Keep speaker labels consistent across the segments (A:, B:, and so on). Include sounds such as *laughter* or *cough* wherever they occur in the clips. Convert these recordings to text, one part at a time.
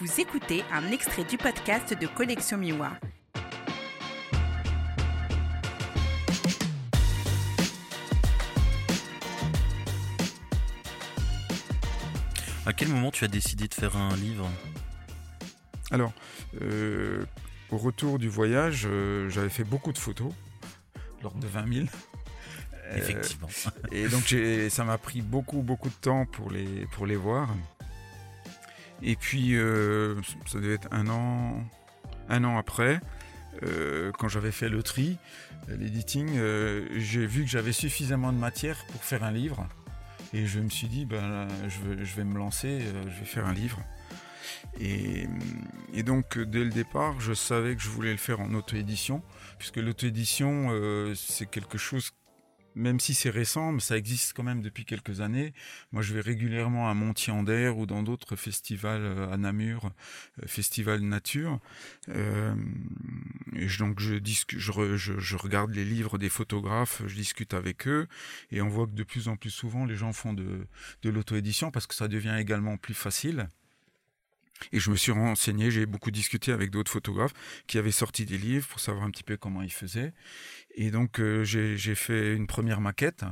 A: Vous écoutez un extrait du podcast de Collection Miwa.
B: À quel moment tu as décidé de faire un livre
C: Alors, euh, au retour du voyage, euh, j'avais fait beaucoup de photos, l'ordre de 20 000.
B: Effectivement.
C: Et donc ça m'a pris beaucoup beaucoup de temps pour les, pour les voir. Et puis euh, ça devait être un an, un an après, quand j'avais fait le tri, l'editing, j'ai vu que j'avais suffisamment de matière pour faire un livre. Et je me suis dit, ben, je, vais, me lancer, je vais faire un livre. Et, donc, dès le départ, je savais que je voulais le faire en auto-édition, puisque l'auto-édition, c'est quelque chose même si c'est récent, mais ça existe quand même depuis quelques années. Moi, je vais régulièrement à Montier-en-Der ou dans d'autres festivals euh, à Namur, euh, festival nature. Euh, et donc, je, je, je, regarde les livres des photographes, je discute avec eux, et on voit que de plus en plus souvent, les gens font de, de l'auto-édition parce que ça devient également plus facile. Et je me suis renseigné, j'ai beaucoup discuté avec d'autres photographes qui avaient sorti des livres pour savoir un petit peu comment ils faisaient. Et donc euh, j'ai fait une première maquette.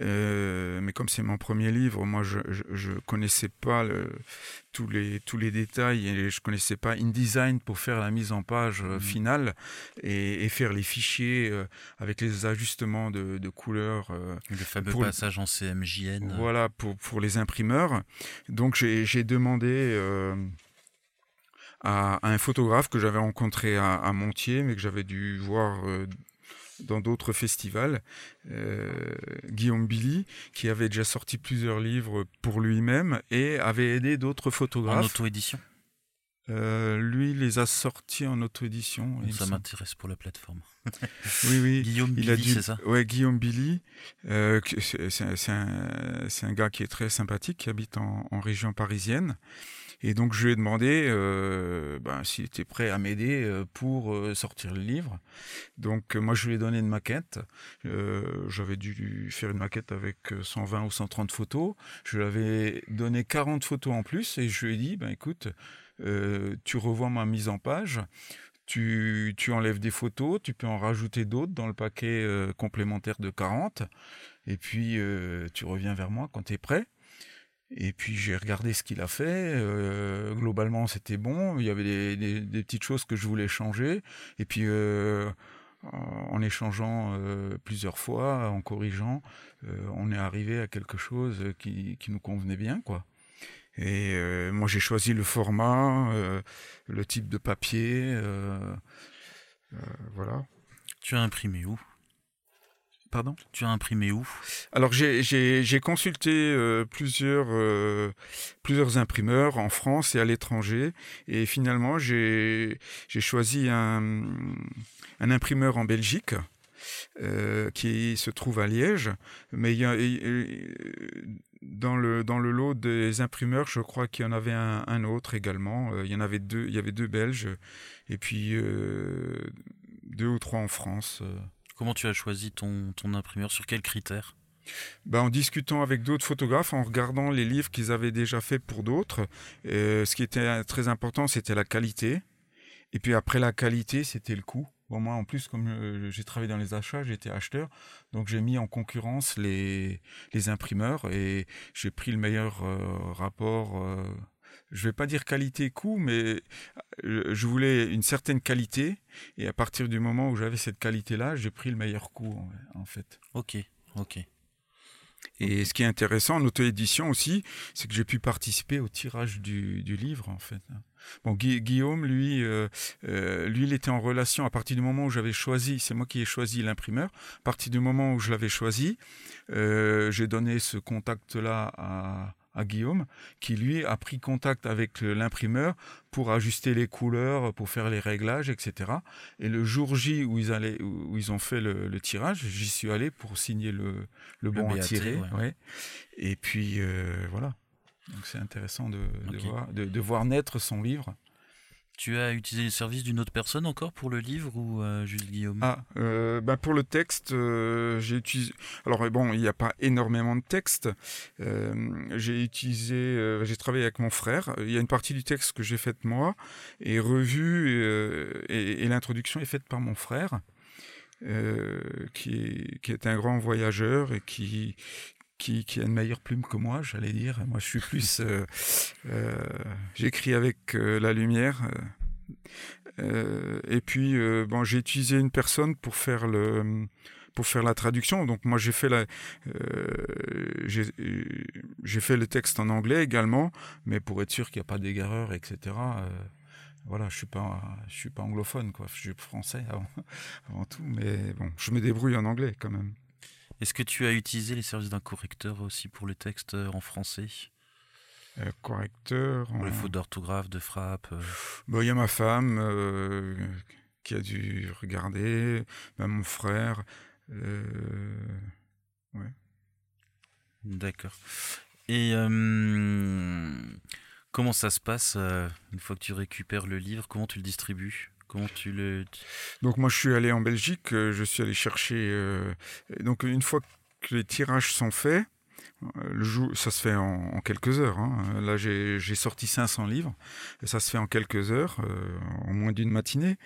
C: Euh, mais comme c'est mon premier livre, moi je, je, connaissais pas tous les tous les détails et je connaissais pas InDesign pour faire la mise en page euh, mmh. finale et, faire les fichiers avec les ajustements de, de couleurs.
B: le fameux passage en CMJN.
C: Voilà pour pour les imprimeurs. Donc j'ai demandé à, un photographe que j'avais rencontré à, à, Montier, mais que j'avais dû voir dans d'autres festivals, euh, Guillaume Billy, qui avait déjà sorti plusieurs livres pour lui-même et avait aidé d'autres photographes.
B: En auto-édition
C: euh, lui les a sortis en auto-édition.
B: Ça m'intéresse pour la plateforme. *laughs*
C: oui, oui.
B: Guillaume Billy, c'est ça
C: Ouais, Guillaume Billy. Euh, c'est un, un, gars qui est très sympathique, qui habite en, en région parisienne. Et donc je lui ai demandé euh, ben, s'il était prêt à m'aider euh, pour euh, sortir le livre. Donc moi je lui ai donné une maquette. J'avais dû faire une maquette avec 120 ou 130 photos. Je lui avais donné 40 photos en plus et je lui ai dit, ben écoute, tu revois ma mise en page. Tu, tu, enlèves des photos, tu peux en rajouter d'autres dans le paquet complémentaire de 40, et puis tu reviens vers moi quand tu es prêt. Et puis j'ai regardé ce qu'il a fait. Euh, globalement, c'était bon. Il y avait des, petites choses que je voulais changer. Et puis euh, en échangeant euh, plusieurs fois, en corrigeant, on est arrivé à quelque chose qui, qui nous convenait bien, quoi. Et moi, j'ai choisi le format, le type de papier, voilà.
B: Tu as imprimé où?
C: Pardon?
B: Tu as imprimé où?
C: Alors j'ai consulté euh, plusieurs, euh, plusieurs imprimeurs en France et à l'étranger et finalement j'ai choisi un, un, imprimeur en Belgique euh, qui se trouve à Liège, mais il y a, dans le dans le lot des imprimeurs, je crois qu'il y en avait un, un, autre également. Il y en avait deux, il y avait deux Belges et puis deux ou trois en France.
B: Comment tu as choisi ton, imprimeur Sur quels critères
C: ben, en discutant avec d'autres photographes, en regardant les livres qu'ils avaient déjà fait pour d'autres, euh, ce qui était très important, c'était la qualité. Et puis après la qualité, c'était le coût. Moi, en plus, comme euh, j'ai travaillé dans les achats, j'étais acheteur, donc j'ai mis en concurrence les, les imprimeurs et j'ai pris le meilleur euh, rapport je vais pas dire qualité-coût, mais euh, je voulais une certaine qualité. Et à partir du moment où j'avais cette qualité-là, j'ai pris le meilleur coût, en fait.
B: Ok, ok.
C: Et ce qui est intéressant en auto-édition aussi, c'est que j'ai pu participer au tirage du, livre, en fait. Bon, Guillaume, lui, euh, euh, lui, il était en relation à partir du moment où j'avais choisi, c'est moi qui ai choisi l'imprimeur, à partir du moment où je l'avais choisi, j'ai donné ce contact-là à, à Guillaume, qui lui a pris contact avec l'imprimeur pour ajuster les couleurs, pour faire les réglages, etc. Et le jour J où ils, allaient, où ils ont fait le, tirage, j'y suis allé pour signer le, le bon à tirer. Ouais. Et puis euh, voilà. Donc c'est intéressant de, de, voir, de, voir naître son livre.
B: Tu as utilisé les services d'une autre personne encore pour le livre ou euh, juste Guillaume?
C: Ah, euh, bah, pour le texte, euh, j'ai utilisé. Alors bon, il n'y a pas énormément de texte. j'ai utilisé, j'ai travaillé avec mon frère. Il y a une partie du texte que j'ai faite moi et revue et, l'introduction est faite par mon frère. qui, est, qui est un grand voyageur et qui, qui, a une meilleure plume que moi, j'allais dire. Moi, je suis plus. Euh, euh, J'écris avec euh, la lumière. Euh, et puis, bon, j'ai utilisé une personne pour faire le pour faire la traduction. Donc moi j'ai fait la j'ai fait le texte en anglais également, mais pour être sûr qu'il n'y a pas d'égareur, etc. voilà, je suis pas je suis pas anglophone quoi, je suis français avant, *laughs* avant tout, mais bon, je me débrouille en anglais quand même.
B: Est-ce que tu as utilisé les services d'un correcteur aussi pour les textes euh, en français?
C: Euh, correcteur.
B: Pour les fautes d'orthographe, de frappe
C: euh? Il y a ma femme qui a dû regarder, même mon frère. ouais.
B: D'accord. Et comment ça se passe une fois que tu récupères le livre Comment tu le distribues?
C: Donc moi je suis allé en Belgique, euh, je suis allé chercher... Euh, donc une fois que les tirages sont faits, euh, le jour, ça se fait en, quelques heures. Hein. Là, j'ai sorti 500 livres. Et ça se fait en quelques heures, en moins d'une matinée.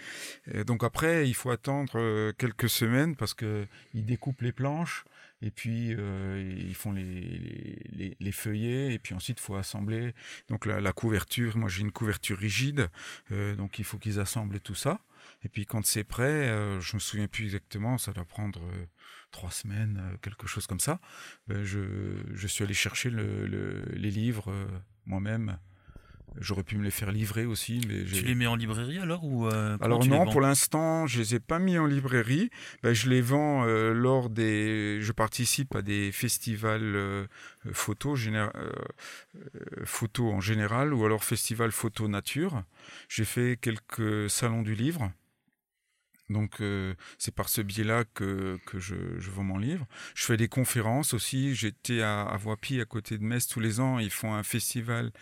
C: Et donc après, il faut attendre quelques semaines parce qu'ils découpent les planches. Et puis, euh, ils font les, les, les, feuillets, et puis ensuite, il faut assembler. Donc, la, couverture, moi j'ai une couverture rigide, euh, donc il faut qu'ils assemblent tout ça. Et puis, quand c'est prêt, euh, je me souviens plus exactement, ça doit prendre euh, trois semaines, quelque chose comme ça. Ben, je, je suis allé chercher le, le, les livres moi-même J'aurais pu me les faire livrer aussi, mais
B: tu les mets en librairie alors ou euh,
C: Alors non, pour l'instant, je les ai pas mis en librairie. Ben, je les vends euh, lors des. Je participe à des festivals euh, photo, photo en général, ou alors festival photo nature. J'ai fait quelques salons du livre. Donc euh, c'est par ce biais-là que, je, je, vends mon livre. Je fais des conférences aussi. J'étais à, à Voipy, à côté de Metz, tous les ans. Ils font un festival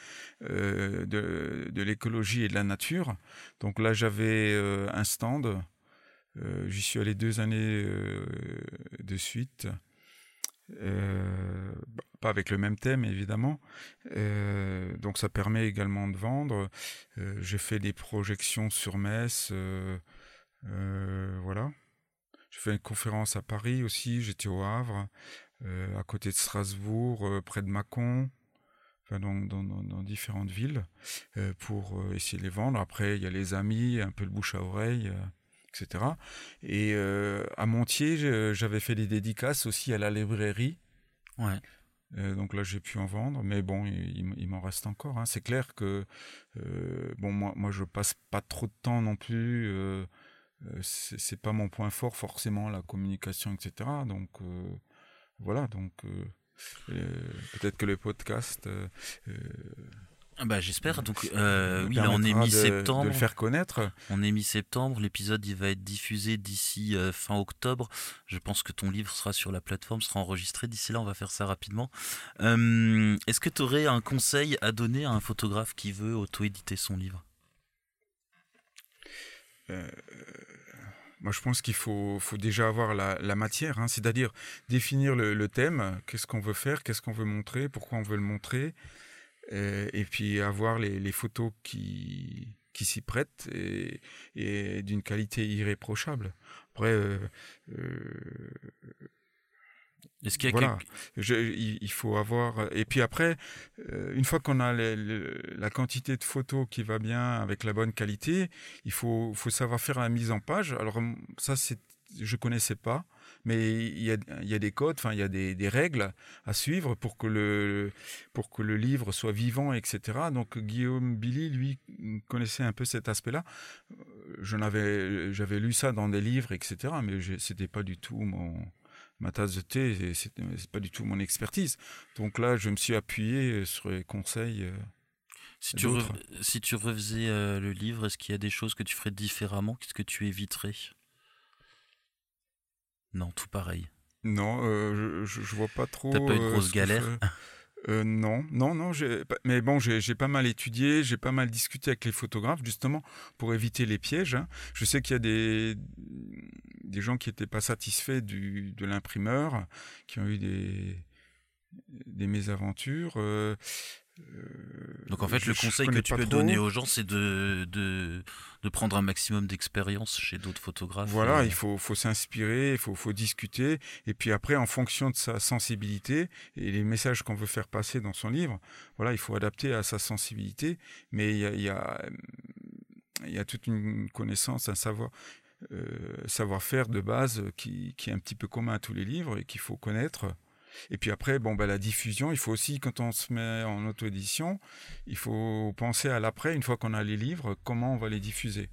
C: euh, de, l'écologie et de la nature. Donc là, j'avais euh, un stand. J'y suis allé deux années de suite. pas avec le même thème évidemment. donc ça permet également de vendre. J'ai fait des projections sur Metz. Euh, voilà. J'ai fait une conférence à Paris aussi, j'étais au Havre, euh, à côté de Strasbourg, euh, près de Mâcon, enfin, dans, dans, dans, différentes villes, pour essayer de les vendre. Après, il y a les amis, un peu le bouche à oreille, etc. Et à Montier, j'avais fait des dédicaces aussi à la librairie.
B: Ouais.
C: donc là, j'ai pu en vendre, mais bon, il, il m'en reste encore. Hein. C'est clair que bon, moi, moi, je passe pas trop de temps non plus c'est pas mon point fort forcément la communication etc donc euh, voilà donc euh, peut-être que le podcast
B: ah bah, j'espère. Donc, euh, oui, là, on est mi-septembre.
C: De, le faire connaître.
B: On est mi-septembre. L'épisode, il va être diffusé d'ici fin octobre. Je pense que ton livre sera sur la plateforme, sera enregistré. D'ici là, on va faire ça rapidement. Est-ce que tu aurais un conseil à donner à un photographe qui veut auto-éditer son livre?
C: Moi, je pense qu'il faut, déjà avoir la, matière, hein, c'est-à-dire définir le, thème, qu'est-ce qu'on veut faire, qu'est-ce qu'on veut montrer, pourquoi on veut le montrer, et, et puis avoir les, photos qui, s'y prêtent et, d'une qualité irréprochable. Après, euh, euh, est-ce qu'il y a voilà. il, faut avoir. Et puis après, euh, une fois qu'on a les, les, la quantité de photos qui va bien avec la bonne qualité, il faut, faut savoir faire la mise en page. Alors ça, c'est, je connaissais pas, mais il y a, il y a des codes, enfin il y a des, des, règles à suivre pour que le pour que le livre soit vivant, etc. Donc Guillaume Billy, lui, connaissait un peu cet aspect-là. Je n'avais, j'avais lu ça dans des livres, etc. Mais c'était pas du tout mon ma tasse de thé, c'est pas du tout mon expertise. Donc là, je me suis appuyé sur les conseils. Euh,
B: si tu, si tu refaisais euh, le livre, est-ce qu'il y a des choses que tu ferais différemment? Qu'est-ce que tu éviterais? Non, tout pareil.
C: Non, euh, je, je, vois pas trop.
B: T'as pas eu de grosses galères? *laughs*
C: Euh, non, non, non. Mais bon, j'ai pas mal étudié, j'ai pas mal discuté avec les photographes, justement, pour éviter les pièges. Hein. Je sais qu'il y a des, gens qui n'étaient pas satisfaits de l'imprimeur, qui ont eu des, mésaventures. Euh,
B: Donc en fait, le conseil que tu peux donner aux gens, c'est de, de, de, prendre un maximum d'expérience chez d'autres photographes.
C: Voilà, il faut, faut s'inspirer, il faut, faut, discuter, et puis après, en fonction de sa sensibilité et les messages qu'on veut faire passer dans son livre, voilà, il faut adapter à sa sensibilité, mais il y a, il y a, il y a toute une connaissance, un savoir, euh, savoir-faire de base qui, qui, est un petit peu commun à tous les livres et qu'il faut connaître et puis après, bon, bah, la diffusion, il faut aussi, quand on se met en auto-édition, il faut penser à l'après, une fois qu'on a les livres, comment on va les diffuser.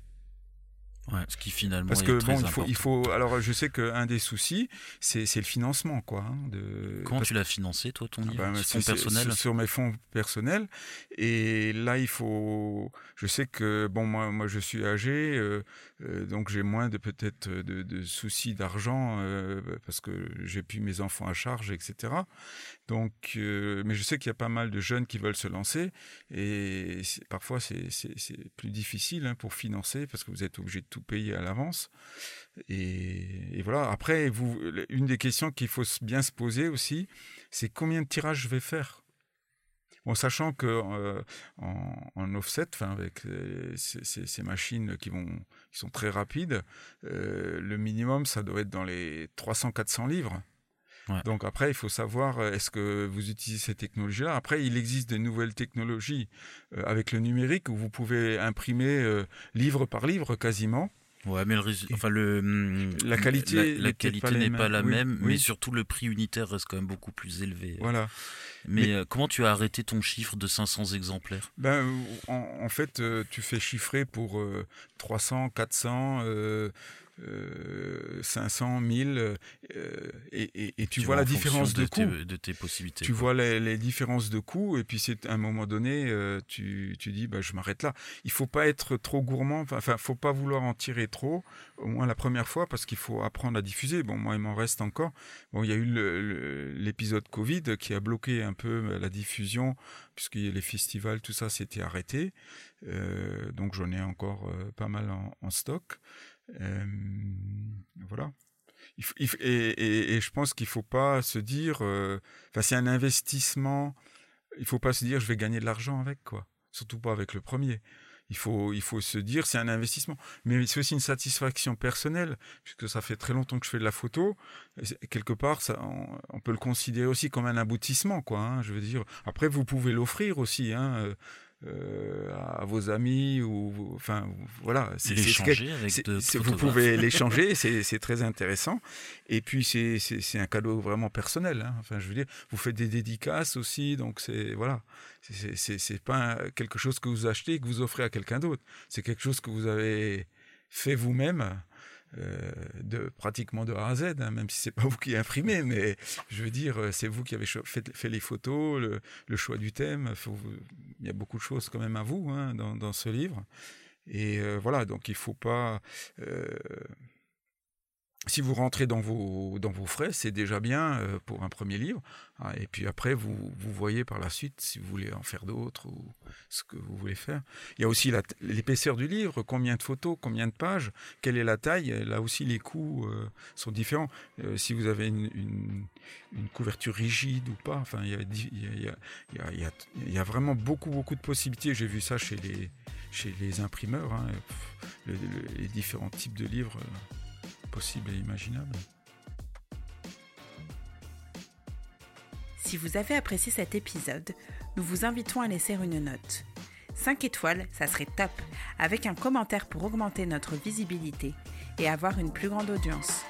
B: Ouais, ce qui finalement
C: Parce que bon, il faut, il faut, Alors, je sais qu'un des soucis, c'est le financement, quoi. Hein, de...
B: Comment tu l'as financé, toi, ton ah livre bah, sur, personnel
C: sur mes fonds personnels. Et là, il faut. Je sais que bon, moi, moi, je suis âgé, euh, euh, donc j'ai moins de peut-être de, de, soucis d'argent euh, parce que j'ai plus mes enfants à charge, etc. Donc, mais je sais qu'il y a pas mal de jeunes qui veulent se lancer et parfois c'est plus difficile hein, pour financer parce que vous êtes obligé de tout payer à l'avance. Et, voilà. Après, une des questions qu'il faut bien se poser aussi, c'est combien de tirages je vais faire? Bon, sachant que euh, offset, avec ces, machines qui qui sont très rapides, euh, le minimum, ça doit être dans les 300-400 livres. Donc après, il faut savoir, euh, est-ce que vous utilisez ces technologies-là? Après, il existe de nouvelles technologies euh, avec le numérique où vous pouvez imprimer euh, livre par livre quasiment.
B: Ouais, mais le, enfin le,
C: hum, la qualité,
B: la, qualité n'est pas la même, mais surtout le prix unitaire reste quand même beaucoup plus élevé.
C: Voilà.
B: Mais, comment tu as arrêté ton chiffre de 500 exemplaires?
C: Ben, en, fait, tu fais chiffrer pour 300, 400. 500, 1000, euh, et, et, tu, vois la différence de, coût.
B: de tes possibilités.
C: Tu vois les, différences de coût, et puis c'est à un moment donné, euh, tu, tu dis, bah, je m'arrête là. Il faut pas être trop gourmand, enfin, faut pas vouloir en tirer trop, au moins la première fois, parce qu'il faut apprendre à diffuser. Bon, moi, il m'en reste encore. Bon, il y a eu l'épisode Covid qui a bloqué un peu la diffusion, puisque les festivals, tout ça, s'était arrêté. Euh, donc, j'en ai encore pas mal en stock. Euh, voilà. Et, je pense qu'il ne faut pas se dire, euh, enfin c'est un investissement, il ne faut pas se dire je vais gagner de l'argent avec quoi, surtout pas avec le premier. Il faut, il faut se dire c'est un investissement, mais c'est aussi une satisfaction personnelle puisque ça fait très longtemps que je fais de la photo. quelque part, ça, on, peut le considérer aussi comme un aboutissement quoi. Hein, je veux dire. Après, vous pouvez l'offrir aussi. Hein, euh, à vos amis ou enfin voilà
B: c'est l'échanger avec
C: vous pouvez *laughs* l'échanger c'est très intéressant. Et puis c'est un cadeau vraiment personnel hein. enfin je veux dire vous faites des dédicaces aussi donc c'est voilà. C'est pas quelque chose que vous achetez et que vous offrez à quelqu'un d'autre. C'est quelque chose que vous avez fait vous-même euh, de pratiquement de A à Z, hein, même si c'est pas *laughs* vous qui imprimez, mais je veux dire, euh, c'est vous qui avez fait, les photos, le, choix du thème. il y a beaucoup de choses quand même à vous hein, dans, ce livre. Et euh, voilà, donc il faut pas si vous rentrez dans vos, dans vos frais, c'est déjà bien euh, pour un premier livre. Ah, et puis après, vous, vous voyez par la suite si vous voulez en faire d'autres ou ce que vous voulez faire. Il y a aussi l'épaisseur du livre, combien de photos, combien de pages, quelle est la taille. Là aussi, les coûts euh, sont différents. Euh, si vous avez une, une, couverture rigide ou pas, enfin, il y a, il y a, il y a, vraiment beaucoup, beaucoup de possibilités. J'ai vu ça chez les, chez les imprimeurs, hein, les différents types de livres possible et imaginable.
A: Si vous avez apprécié cet épisode, nous vous invitons à laisser une note. 5 étoiles, ça serait top, avec un commentaire pour augmenter notre visibilité et avoir une plus grande audience.